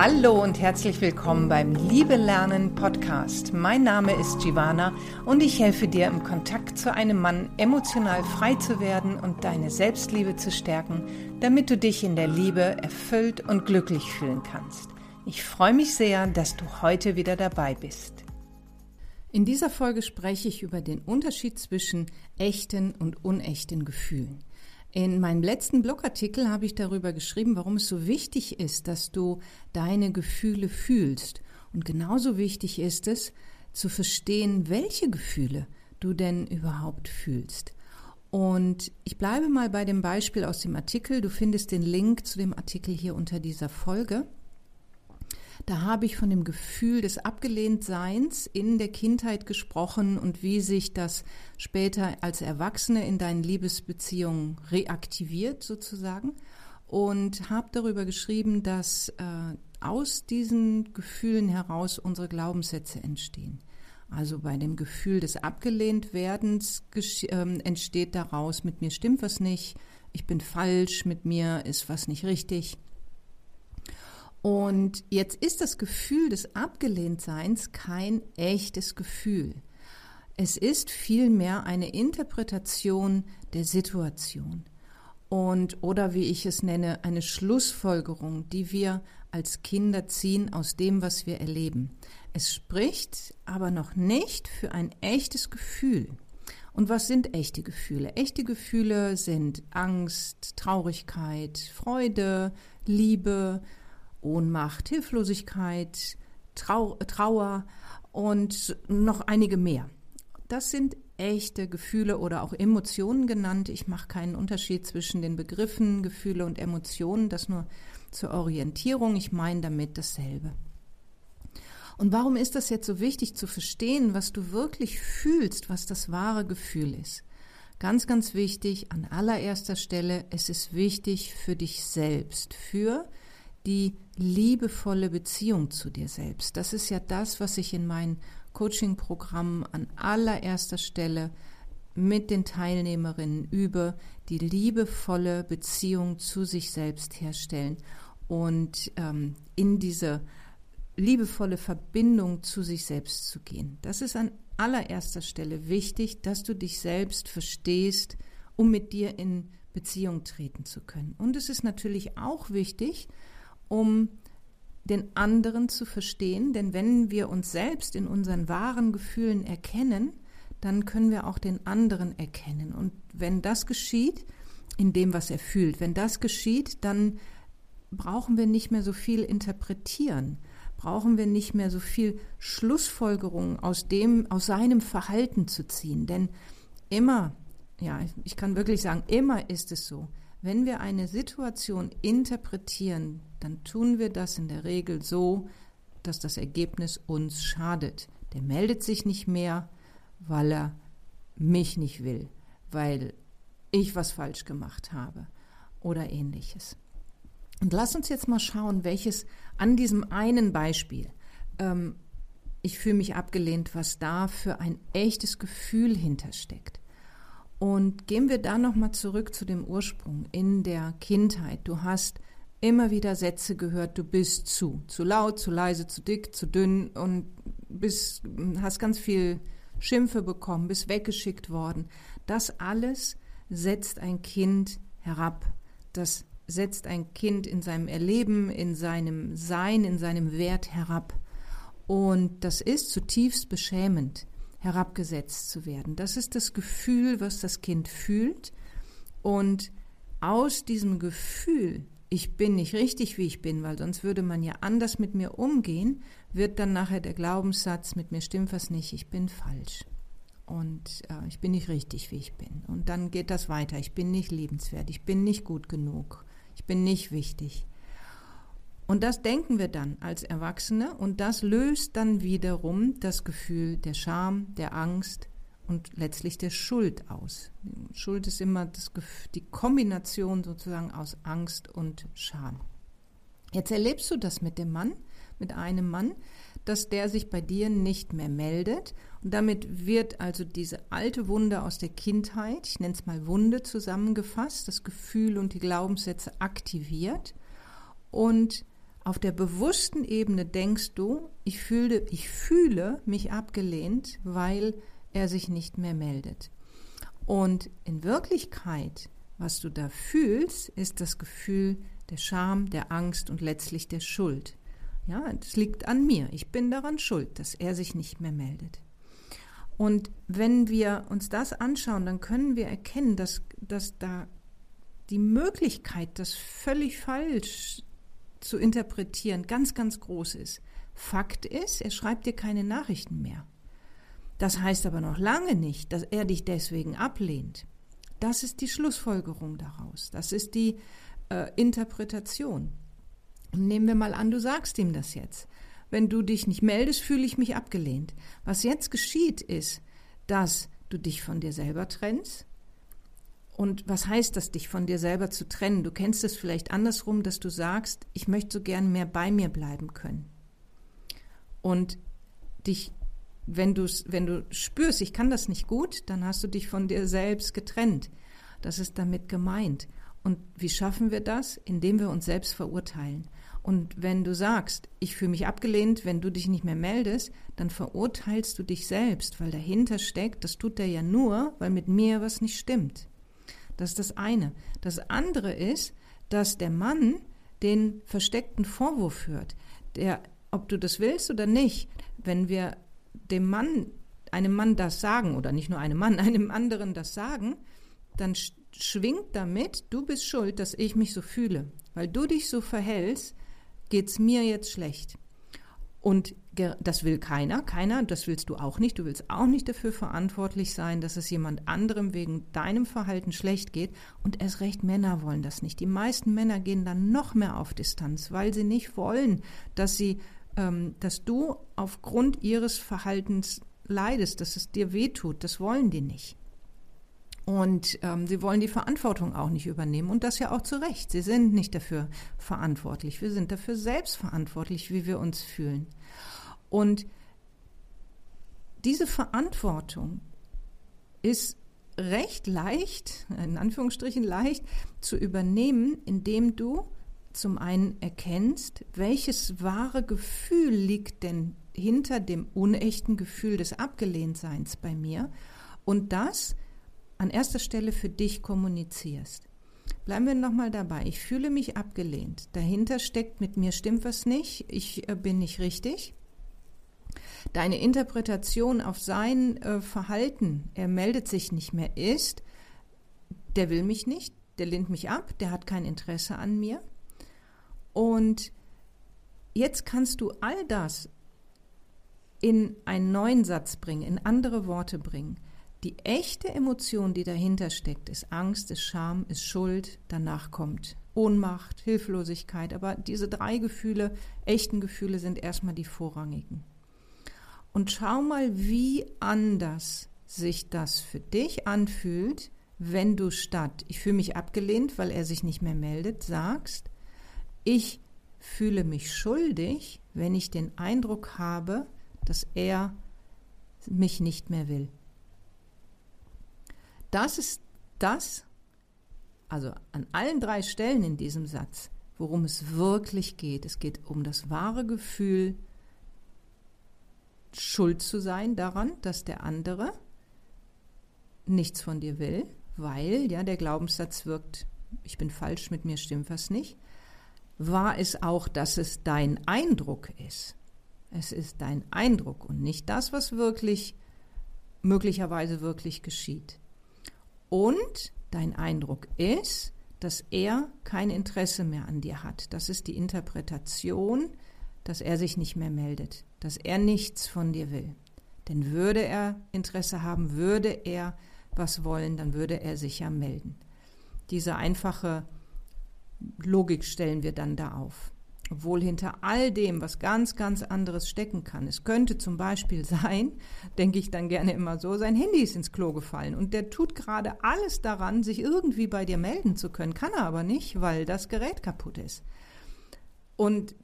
Hallo und herzlich willkommen beim Liebe Lernen Podcast. Mein Name ist Giovanna und ich helfe dir im Kontakt zu einem Mann emotional frei zu werden und deine Selbstliebe zu stärken, damit du dich in der Liebe erfüllt und glücklich fühlen kannst. Ich freue mich sehr, dass du heute wieder dabei bist. In dieser Folge spreche ich über den Unterschied zwischen echten und unechten Gefühlen. In meinem letzten Blogartikel habe ich darüber geschrieben, warum es so wichtig ist, dass du deine Gefühle fühlst. Und genauso wichtig ist es, zu verstehen, welche Gefühle du denn überhaupt fühlst. Und ich bleibe mal bei dem Beispiel aus dem Artikel. Du findest den Link zu dem Artikel hier unter dieser Folge. Da habe ich von dem Gefühl des Abgelehntseins in der Kindheit gesprochen und wie sich das später als Erwachsene in deinen Liebesbeziehungen reaktiviert sozusagen. Und habe darüber geschrieben, dass äh, aus diesen Gefühlen heraus unsere Glaubenssätze entstehen. Also bei dem Gefühl des Abgelehntwerdens äh, entsteht daraus, mit mir stimmt was nicht, ich bin falsch, mit mir ist was nicht richtig. Und jetzt ist das Gefühl des Abgelehntseins kein echtes Gefühl. Es ist vielmehr eine Interpretation der Situation und oder wie ich es nenne, eine Schlussfolgerung, die wir als Kinder ziehen aus dem, was wir erleben. Es spricht aber noch nicht für ein echtes Gefühl. Und was sind echte Gefühle? Echte Gefühle sind Angst, Traurigkeit, Freude, Liebe, Ohnmacht, Hilflosigkeit, Trau Trauer und noch einige mehr. Das sind echte Gefühle oder auch Emotionen genannt. Ich mache keinen Unterschied zwischen den Begriffen Gefühle und Emotionen, das nur zur Orientierung. Ich meine damit dasselbe. Und warum ist das jetzt so wichtig zu verstehen, was du wirklich fühlst, was das wahre Gefühl ist? Ganz, ganz wichtig, an allererster Stelle, es ist wichtig für dich selbst, für die liebevolle Beziehung zu dir selbst. Das ist ja das, was ich in meinen Coaching-Programmen an allererster Stelle mit den Teilnehmerinnen übe, die liebevolle Beziehung zu sich selbst herstellen und ähm, in diese liebevolle Verbindung zu sich selbst zu gehen. Das ist an allererster Stelle wichtig, dass du dich selbst verstehst, um mit dir in Beziehung treten zu können. Und es ist natürlich auch wichtig, um den anderen zu verstehen, denn wenn wir uns selbst in unseren wahren Gefühlen erkennen, dann können wir auch den anderen erkennen. Und wenn das geschieht, in dem, was er fühlt, wenn das geschieht, dann brauchen wir nicht mehr so viel interpretieren, brauchen wir nicht mehr so viel Schlussfolgerungen aus dem, aus seinem Verhalten zu ziehen. Denn immer, ja, ich kann wirklich sagen, immer ist es so, wenn wir eine Situation interpretieren, dann tun wir das in der Regel so, dass das Ergebnis uns schadet. Der meldet sich nicht mehr, weil er mich nicht will, weil ich was falsch gemacht habe oder ähnliches. Und lass uns jetzt mal schauen, welches an diesem einen Beispiel, ähm, ich fühle mich abgelehnt, was da für ein echtes Gefühl hintersteckt. Und gehen wir da nochmal zurück zu dem Ursprung in der Kindheit. Du hast immer wieder Sätze gehört, du bist zu, zu laut, zu leise, zu dick, zu dünn und bist, hast ganz viel Schimpfe bekommen, bist weggeschickt worden. Das alles setzt ein Kind herab. Das setzt ein Kind in seinem Erleben, in seinem Sein, in seinem Wert herab. Und das ist zutiefst beschämend herabgesetzt zu werden. Das ist das Gefühl, was das Kind fühlt. Und aus diesem Gefühl, ich bin nicht richtig, wie ich bin, weil sonst würde man ja anders mit mir umgehen, wird dann nachher der Glaubenssatz, mit mir stimmt was nicht, ich bin falsch. Und äh, ich bin nicht richtig, wie ich bin. Und dann geht das weiter. Ich bin nicht liebenswert, ich bin nicht gut genug, ich bin nicht wichtig. Und das denken wir dann als Erwachsene und das löst dann wiederum das Gefühl der Scham, der Angst und letztlich der Schuld aus. Schuld ist immer das, die Kombination sozusagen aus Angst und Scham. Jetzt erlebst du das mit dem Mann, mit einem Mann, dass der sich bei dir nicht mehr meldet. Und damit wird also diese alte Wunde aus der Kindheit, ich nenne es mal Wunde zusammengefasst, das Gefühl und die Glaubenssätze aktiviert. Und Auf der bewussten Ebene denkst du, ich fühle, ich fühle mich abgelehnt, weil er sich nicht mehr meldet. Und in Wirklichkeit, was du da fühlst, ist das Gefühl der Scham, der Angst und letztlich der Schuld. Ja, es liegt an mir. Ich bin daran schuld, dass er sich nicht mehr meldet. Und wenn wir uns das anschauen, dann können wir erkennen, dass, dass da die Möglichkeit, das völlig falsch zu interpretieren, ganz, ganz groß ist. Fakt ist, er schreibt dir keine Nachrichten mehr. Das heißt aber noch lange nicht, dass er dich deswegen ablehnt. Das ist die Schlussfolgerung daraus. Das ist die äh, Interpretation. Und nehmen wir mal an, du sagst ihm das jetzt. Wenn du dich nicht meldest, fühle ich mich abgelehnt. Was jetzt geschieht, ist, dass du dich von dir selber trennst, und was heißt das, dich von dir selber zu trennen? Du kennst es vielleicht andersrum, dass du sagst, ich möchte so gern mehr bei mir bleiben können. Und dich, wenn wenn du spürst, ich kann das nicht gut, dann hast du dich von dir selbst getrennt. Das ist damit gemeint. Und wie schaffen wir das? Indem wir uns selbst verurteilen. Und wenn du sagst, ich fühle mich abgelehnt, wenn du dich nicht mehr meldest, dann verurteilst du dich selbst, weil dahinter steckt, das tut er ja nur, weil mit mir was nicht stimmt. Das ist das eine. Das andere ist, dass der Mann den versteckten Vorwurf hört. Der, ob du das willst oder nicht, wenn wir dem Mann, einem Mann das sagen, oder nicht nur einem Mann, einem anderen das sagen, dann schwingt damit, du bist schuld, dass ich mich so fühle. Weil du dich so verhältst, geht's mir jetzt schlecht. Und das will keiner, keiner, das willst du auch nicht. Du willst auch nicht dafür verantwortlich sein, dass es jemand anderem wegen deinem Verhalten schlecht geht. Und erst recht Männer wollen das nicht. Die meisten Männer gehen dann noch mehr auf Distanz, weil sie nicht wollen, dass sie, ähm, dass du aufgrund ihres Verhaltens leidest, dass es dir wehtut. Das wollen die nicht. Und ähm, sie wollen die Verantwortung auch nicht übernehmen. Und das ja auch zu Recht. Sie sind nicht dafür verantwortlich. Wir sind dafür selbst verantwortlich, wie wir uns fühlen. Und diese Verantwortung ist recht leicht, in Anführungsstrichen leicht, zu übernehmen, indem du zum einen erkennst, welches wahre Gefühl liegt denn hinter dem unechten Gefühl des Abgelehntseins bei mir und das an erster Stelle für dich kommunizierst. Bleiben wir nochmal dabei. Ich fühle mich abgelehnt. Dahinter steckt, mit mir stimmt was nicht. Ich äh, bin nicht richtig. Deine Interpretation auf sein äh, Verhalten, er meldet sich nicht mehr, ist, der will mich nicht, der lehnt mich ab, der hat kein Interesse an mir. Und jetzt kannst du all das in einen neuen Satz bringen, in andere Worte bringen. Die echte Emotion, die dahinter steckt, ist Angst, ist Scham, ist Schuld, danach kommt Ohnmacht, Hilflosigkeit, aber diese drei Gefühle, echten Gefühle sind erstmal die vorrangigen. Und schau mal, wie anders sich das für dich anfühlt, wenn du statt ich fühle mich abgelehnt, weil er sich nicht mehr meldet, sagst, ich fühle mich schuldig, wenn ich den Eindruck habe, dass er mich nicht mehr will. Das ist das, also an allen drei Stellen in diesem Satz, worum es wirklich geht. Es geht um das wahre Gefühl, schuld zu sein daran, dass der andere nichts von dir will, weil ja der Glaubenssatz wirkt, ich bin falsch, mit mir stimmt was nicht, war es auch, dass es dein Eindruck ist. Es ist dein Eindruck und nicht das, was wirklich möglicherweise wirklich geschieht. Und dein Eindruck ist, dass er kein Interesse mehr an dir hat. Das ist die Interpretation, dass er sich nicht mehr meldet, dass er nichts von dir will. Denn würde er Interesse haben, würde er was wollen, dann würde er sich ja melden. Diese einfache Logik stellen wir dann da auf. Obwohl hinter all dem was ganz, ganz anderes stecken kann. Es könnte zum Beispiel sein, denke ich dann gerne immer so, sein Handy ist ins Klo gefallen und der tut gerade alles daran, sich irgendwie bei dir melden zu können, kann er aber nicht, weil das Gerät kaputt ist. Und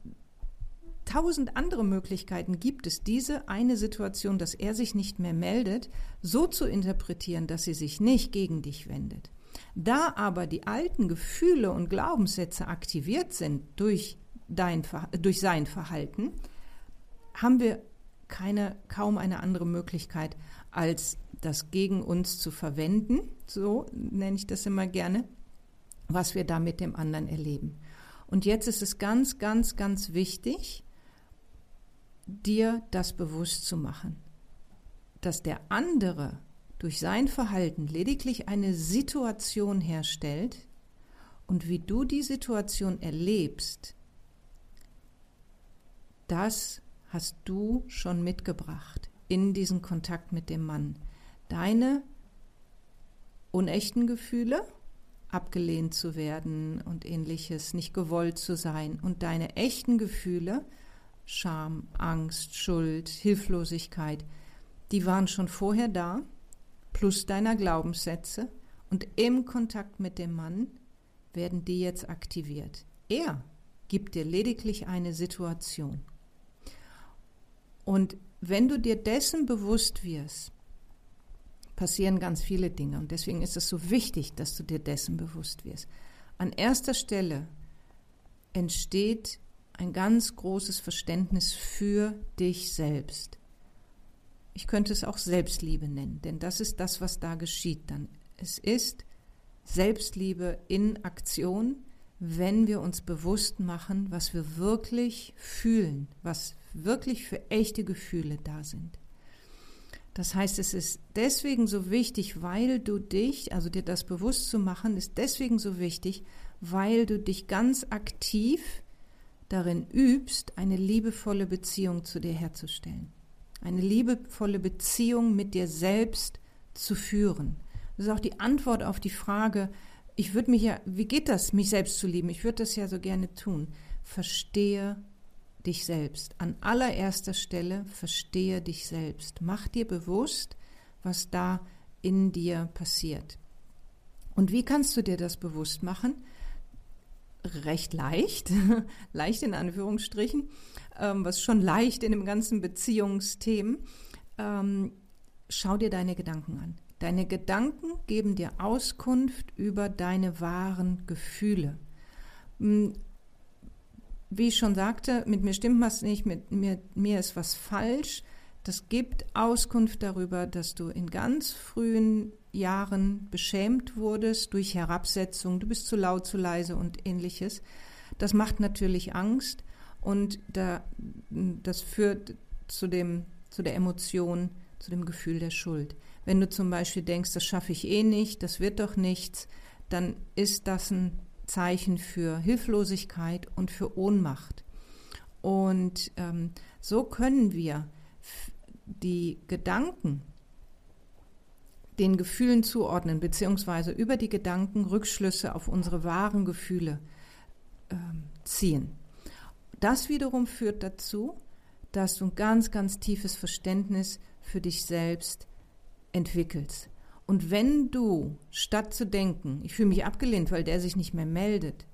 tausend andere Möglichkeiten gibt es, diese eine Situation, dass er sich nicht mehr meldet, so zu interpretieren, dass sie sich nicht gegen dich wendet. Da aber die alten Gefühle und Glaubenssätze aktiviert sind durch dein, durch sein Verhalten, haben wir keine, kaum eine andere Möglichkeit, als das gegen uns zu verwenden, so nenne ich das immer gerne, was wir da mit dem anderen erleben. Und jetzt ist es ganz, ganz, ganz wichtig, dir das bewusst zu machen, dass der andere durch sein Verhalten lediglich eine Situation herstellt und wie du die Situation erlebst, das hast du schon mitgebracht in diesen Kontakt mit dem Mann. Deine unechten Gefühle, abgelehnt zu werden und ähnliches, nicht gewollt zu sein und deine echten Gefühle, Scham, Angst, Schuld, Hilflosigkeit, die waren schon vorher da, plus deiner Glaubenssätze und im Kontakt mit dem Mann werden die jetzt aktiviert. Er gibt dir lediglich eine Situation. Und wenn du dir dessen bewusst wirst, passieren ganz viele Dinge. Und deswegen ist es so wichtig, dass du dir dessen bewusst wirst. An erster Stelle entsteht ein ganz großes Verständnis für dich selbst. Ich könnte es auch Selbstliebe nennen, denn das ist das, was da geschieht dann. Es ist Selbstliebe in Aktion, wenn wir uns bewusst machen, was wir wirklich fühlen, was wirklich für echte Gefühle da sind. Das heißt, es ist deswegen so wichtig, weil du dich, also dir das bewusst zu machen, ist deswegen so wichtig, weil du dich ganz aktiv darin übst, eine liebevolle Beziehung zu dir herzustellen. Eine liebevolle Beziehung mit dir selbst zu führen. Das ist auch die Antwort auf die Frage, ich würde mich ja, wie geht das, mich selbst zu lieben? Ich würde das ja so gerne tun. Verstehe dich selbst. An allererster Stelle verstehe dich selbst. Mach dir bewusst, was da in dir passiert. Und wie kannst du dir das bewusst machen? Recht leicht, leicht in Anführungsstrichen, ähm, was schon leicht in dem ganzen Beziehungsthemen. Ähm, schau dir deine Gedanken an. Deine Gedanken geben dir Auskunft über deine wahren Gefühle. Hm, wie ich schon sagte, mit mir stimmt was nicht, mit mir, mir ist was falsch. Das gibt Auskunft darüber, dass du in ganz frühen Jahren beschämt wurdest durch Herabsetzung, du bist zu laut, zu leise und ähnliches. Das macht natürlich Angst und da, das führt zu, dem, zu der Emotion, zu dem Gefühl der Schuld. Wenn du zum Beispiel denkst, das schaffe ich eh nicht, das wird doch nichts, dann ist das ein Zeichen für Hilflosigkeit und für Ohnmacht. Und ähm, so können wir die Gedanken den Gefühlen zuordnen, beziehungsweise über die Gedanken Rückschlüsse auf unsere wahren Gefühle ähm, ziehen. Das wiederum führt dazu, dass du ein ganz, ganz tiefes Verständnis für dich selbst entwickelst. Und wenn du, statt zu denken, ich fühle mich abgelehnt, weil der sich nicht mehr meldet,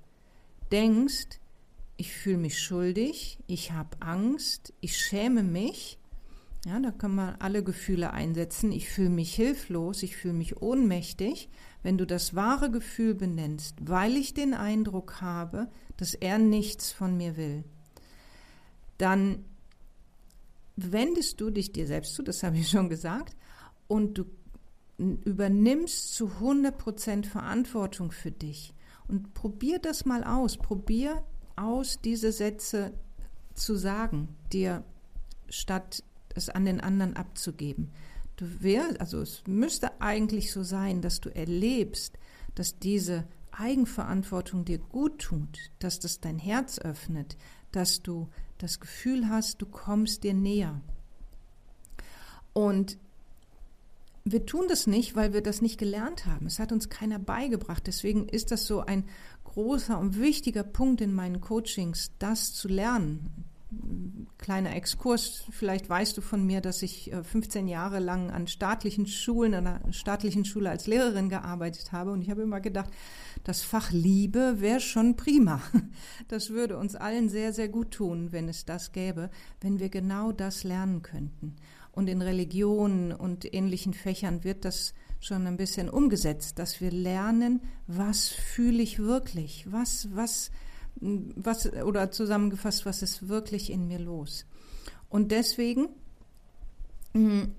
denkst, ich fühle mich schuldig, ich habe Angst, ich schäme mich, ja, da kann man alle Gefühle einsetzen, ich fühle mich hilflos, ich fühle mich ohnmächtig, wenn du das wahre Gefühl benennst, weil ich den Eindruck habe, dass er nichts von mir will, dann wendest du dich dir selbst zu, das habe ich schon gesagt, und du übernimmst zu 100% Verantwortung für dich. Und probier das mal aus. Probier aus, diese Sätze zu sagen, dir statt es an den anderen abzugeben. Du wär, also es müsste eigentlich so sein, dass du erlebst, dass diese Eigenverantwortung dir gut tut, dass das dein Herz öffnet, dass du das Gefühl hast, du kommst dir näher. Und wir tun das nicht, weil wir das nicht gelernt haben. Es hat uns keiner beigebracht. Deswegen ist das so ein großer und wichtiger Punkt in meinen Coachings, das zu lernen. Kleiner Exkurs, vielleicht weißt du von mir, dass ich 15 äh, Jahre lang an staatlichen Schulen, an einer staatlichen Schule als Lehrerin gearbeitet habe und ich habe immer gedacht, das Fach Liebe wäre schon prima. Das würde uns allen sehr, sehr gut tun, wenn es das gäbe, wenn wir genau das lernen könnten. Und in Religionen und ähnlichen Fächern wird das schon ein bisschen umgesetzt, dass wir lernen, was fühle ich wirklich, was, was, was, oder zusammengefasst, was ist wirklich in mir los? Und deswegen hm,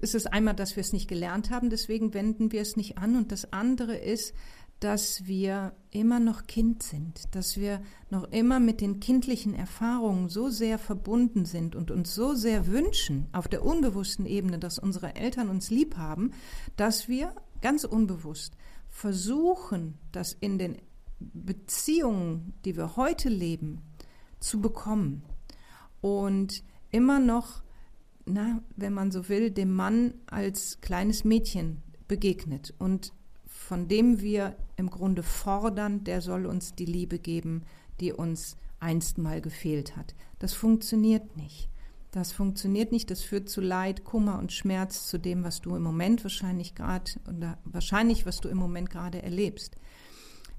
ist es einmal, dass wir es nicht gelernt haben, deswegen wenden wir es nicht an. Und das andere ist, dass wir immer noch Kind sind, dass wir noch immer mit den kindlichen Erfahrungen so sehr verbunden sind und uns so sehr wünschen auf der unbewussten Ebene, dass unsere Eltern uns lieb haben, dass wir ganz unbewusst versuchen, das in den Beziehungen, die wir heute leben, zu bekommen und immer noch, na, wenn man so will, dem Mann als kleines Mädchen begegnet und von dem wir im Grunde fordern, der soll uns die Liebe geben, die uns einst mal gefehlt hat. Das funktioniert nicht. Das funktioniert nicht, das führt zu Leid, Kummer und Schmerz, zu dem, was du im Moment wahrscheinlich gerade oder wahrscheinlich, was du im Moment gerade erlebst.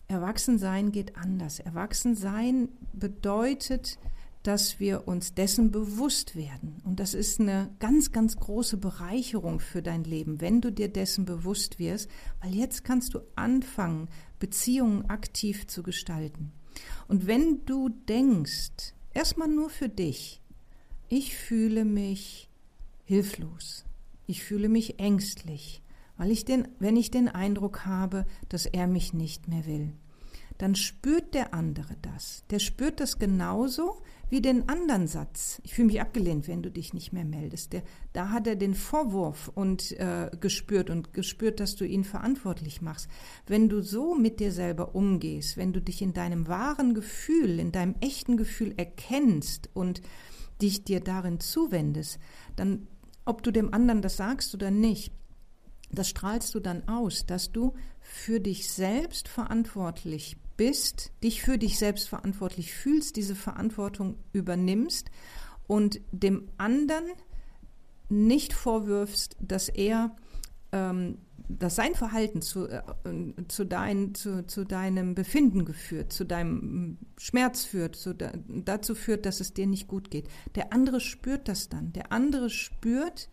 Erwachsensein geht anders. Erwachsensein bedeutet, dass wir uns dessen bewusst werden. Und das ist eine ganz, ganz große Bereicherung für dein Leben, wenn du dir dessen bewusst wirst, weil jetzt kannst du anfangen, Beziehungen aktiv zu gestalten. Und wenn du denkst, erstmal nur für dich, ich fühle mich hilflos, ich fühle mich ängstlich, weil ich den, wenn ich den Eindruck habe, dass er mich nicht mehr will, dann spürt der andere das. Der spürt das genauso wie den anderen Satz. Ich fühle mich abgelehnt, wenn du dich nicht mehr meldest. Der, da hat er den Vorwurf und äh, gespürt und gespürt, dass du ihn verantwortlich machst. Wenn du so mit dir selber umgehst, wenn du dich in deinem wahren Gefühl, in deinem echten Gefühl erkennst und dich dir darin zuwendest, dann, ob du dem anderen das sagst oder nicht, das strahlst du dann aus, dass du für dich selbst verantwortlich bist, dich für dich selbst verantwortlich fühlst, diese Verantwortung übernimmst und dem anderen nicht vorwirfst, dass er ähm, dass sein Verhalten zu, äh, zu, dein, zu, zu deinem Befinden geführt, zu deinem Schmerz führt, zu, dazu führt, dass es dir nicht gut geht. Der andere spürt das dann. Der andere spürt,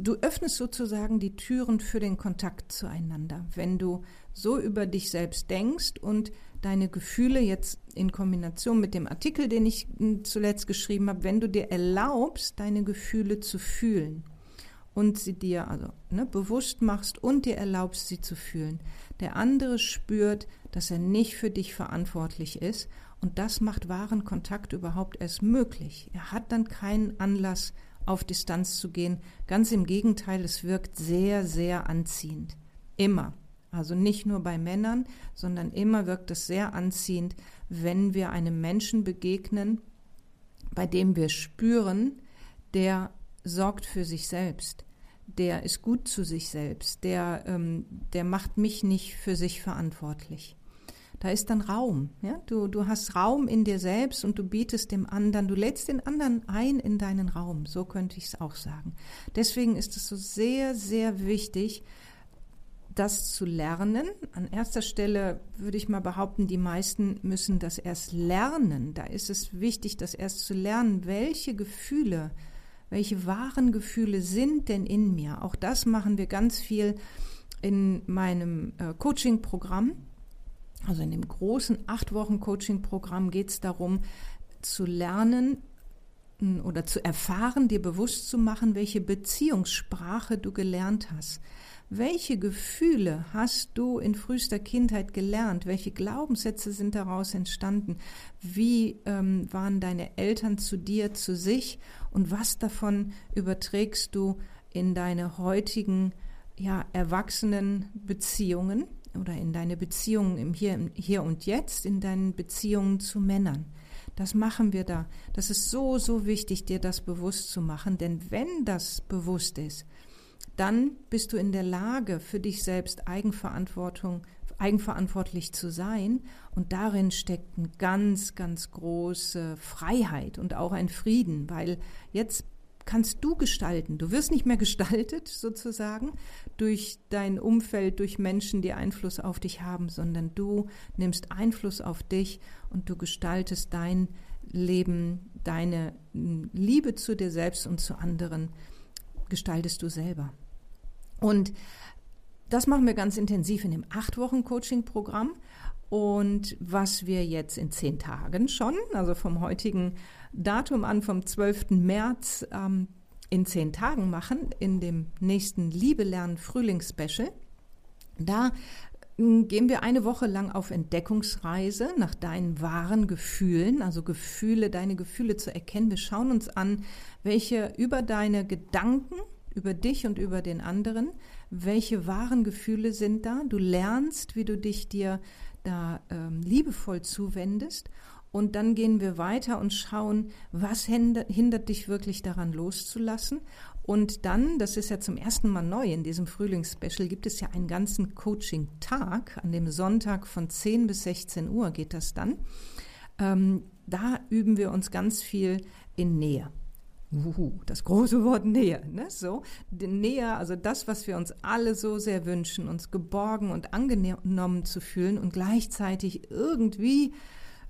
du öffnest sozusagen die Türen für den Kontakt zueinander, wenn du so über dich selbst denkst und deine Gefühle jetzt in Kombination mit dem Artikel, den ich hm, zuletzt geschrieben habe, wenn du dir erlaubst, deine Gefühle zu fühlen und sie dir also ne, bewusst machst und dir erlaubst, sie zu fühlen. Der andere spürt, dass er nicht für dich verantwortlich ist und das macht wahren Kontakt überhaupt erst möglich. Er hat dann keinen Anlass, auf Distanz zu gehen. Ganz im Gegenteil, es wirkt sehr, sehr anziehend. Immer. Also nicht nur bei Männern, sondern immer wirkt es sehr anziehend, wenn wir einem Menschen begegnen, bei dem wir spüren, der sorgt für sich selbst, der ist gut zu sich selbst, der, ähm, der macht mich nicht für sich verantwortlich. Da ist dann Raum. Ja? Du, du hast Raum in dir selbst und du bietest dem anderen, du lädst den anderen ein in deinen Raum. So könnte ich es auch sagen. Deswegen ist es so sehr, sehr wichtig, das zu lernen. An erster Stelle würde ich mal behaupten, die meisten müssen das erst lernen. Da ist es wichtig, das erst zu lernen, welche Gefühle, welche wahren Gefühle sind denn in mir. Auch das machen wir ganz viel in meinem äh, Coaching-Programm. Also in dem großen acht Wochen Coaching-Programm geht es darum, zu lernen oder zu erfahren, dir bewusst zu machen, welche Beziehungssprache du gelernt hast. Welche Gefühle hast du in frühester Kindheit gelernt? Welche Glaubenssätze sind daraus entstanden? Wie ähm, waren deine Eltern zu dir, zu sich? Und was davon überträgst du in deine heutigen, ja, erwachsenen Beziehungen? Oder in deine Beziehungen im Hier, Hier und Jetzt, in deinen Beziehungen zu Männern. Das machen wir da. Das ist so, so wichtig, dir das bewusst zu machen, denn wenn das bewusst ist, dann bist du in der Lage, für dich selbst Eigenverantwortung, eigenverantwortlich zu sein. Und darin steckt eine ganz, ganz große Freiheit und auch ein Frieden, weil jetzt kannst du gestalten. Du wirst nicht mehr gestaltet sozusagen durch dein Umfeld, durch Menschen, die Einfluss auf dich haben, sondern du nimmst Einfluss auf dich und du gestaltest dein Leben, deine Liebe zu dir selbst und zu anderen gestaltest du selber. Und das machen wir ganz intensiv in dem acht Wochen Coaching Programm Und was wir jetzt in zehn Tagen schon, also vom heutigen Datum an, vom 12. März, ähm, in zehn Tagen machen, in dem nächsten Liebe lernen Frühlingsspecial, da hm, gehen wir eine Woche lang auf Entdeckungsreise nach deinen wahren Gefühlen, also Gefühle, deine Gefühle zu erkennen. Wir schauen uns an, welche über deine Gedanken, über dich und über den anderen, welche wahren Gefühle sind da. Du lernst, wie du dich dir da ähm, liebevoll zuwendest. Und dann gehen wir weiter und schauen, was hindert, dich wirklich daran loszulassen. Und dann, das ist ja zum ersten Mal neu in diesem Frühlingsspecial, gibt es ja einen ganzen Coaching-Tag. An dem Sonntag von 10 bis 16 Uhr geht das dann. Ähm, da üben wir uns ganz viel in Nähe. Uhu, das große Wort Nähe, ne? So, Nähe, also das, was wir uns alle so sehr wünschen, uns geborgen und angenommen zu fühlen und gleichzeitig irgendwie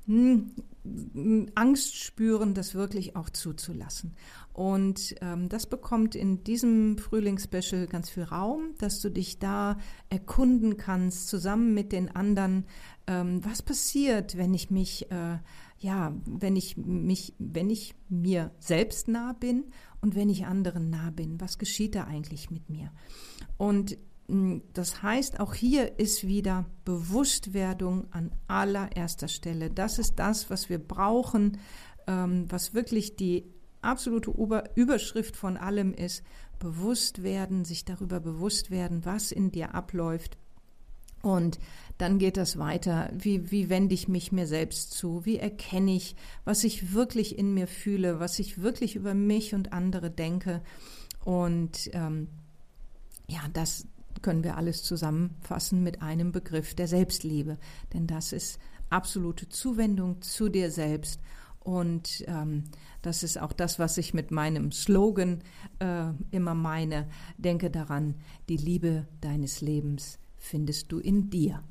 Angst spüren, das wirklich auch zuzulassen. Und ähm, das bekommt in diesem Frühlingsspecial ganz viel Raum, dass du dich da erkunden kannst, zusammen mit den anderen, ähm, was passiert, wenn ich mich äh, ja, wenn ich mich, wenn ich mir selbst nah bin und wenn ich anderen nah bin, was geschieht da eigentlich mit mir? Und das heißt, auch hier ist wieder Bewusstwerdung an allererster Stelle. Das ist das, was wir brauchen, ähm, was wirklich die absolute Überschrift von allem ist. Bewusst werden, sich darüber bewusst werden, was in dir abläuft und dann geht das weiter. Wie, wie wende ich mich mir selbst zu? Wie erkenne ich, was ich wirklich in mir fühle, was ich wirklich über mich und andere denke? Und ähm, ja, das können wir alles zusammenfassen mit einem Begriff der Selbstliebe. Denn das ist absolute Zuwendung zu dir selbst. Und ähm, das ist auch das, was ich mit meinem Slogan äh, immer meine. Denke daran, die Liebe deines Lebens findest du in dir.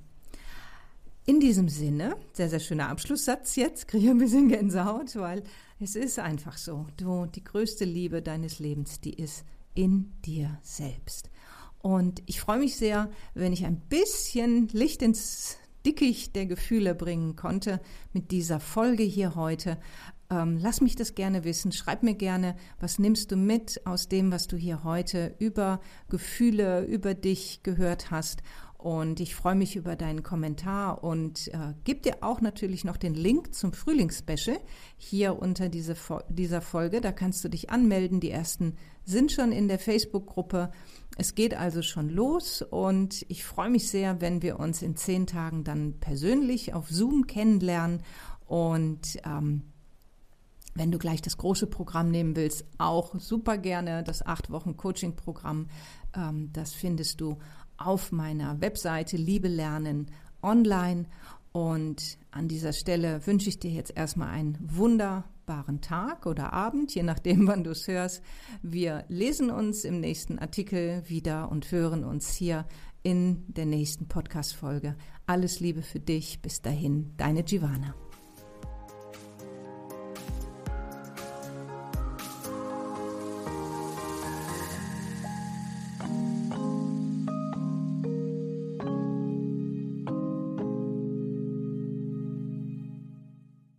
In diesem Sinne, sehr, sehr schöner Abschlusssatz jetzt, kriege ich ein bisschen Gänsehaut, weil es ist einfach so. Du, die größte Liebe deines Lebens, die ist in dir selbst. Und ich freue mich sehr, wenn ich ein bisschen Licht ins Dickicht der Gefühle bringen konnte mit dieser Folge hier heute. Ähm, lass mich das gerne wissen. Schreib mir gerne, was nimmst du mit aus dem, was du hier heute über Gefühle, über dich gehört hast. Und ich freue mich über deinen Kommentar und äh, gib dir auch natürlich noch den Link zum Frühlingsspecial hier unter diese, dieser Folge. Da kannst du dich anmelden. Die ersten sind schon in der Facebook-Gruppe. Es geht also schon los und ich freue mich sehr, wenn wir uns in zehn Tagen dann persönlich auf Zoom kennenlernen und ähm, wenn du gleich das große Programm nehmen willst, auch super gerne das acht Wochen Coaching-Programm. Ähm, das findest du auf meiner Webseite Liebe lernen online. Und an dieser Stelle wünsche ich dir jetzt erstmal einen wunderbaren Tag oder Abend, je nachdem, wann du es hörst. Wir lesen uns im nächsten Artikel wieder und hören uns hier in der nächsten Podcast-Folge. Alles Liebe für dich. Bis dahin, deine Giovanna.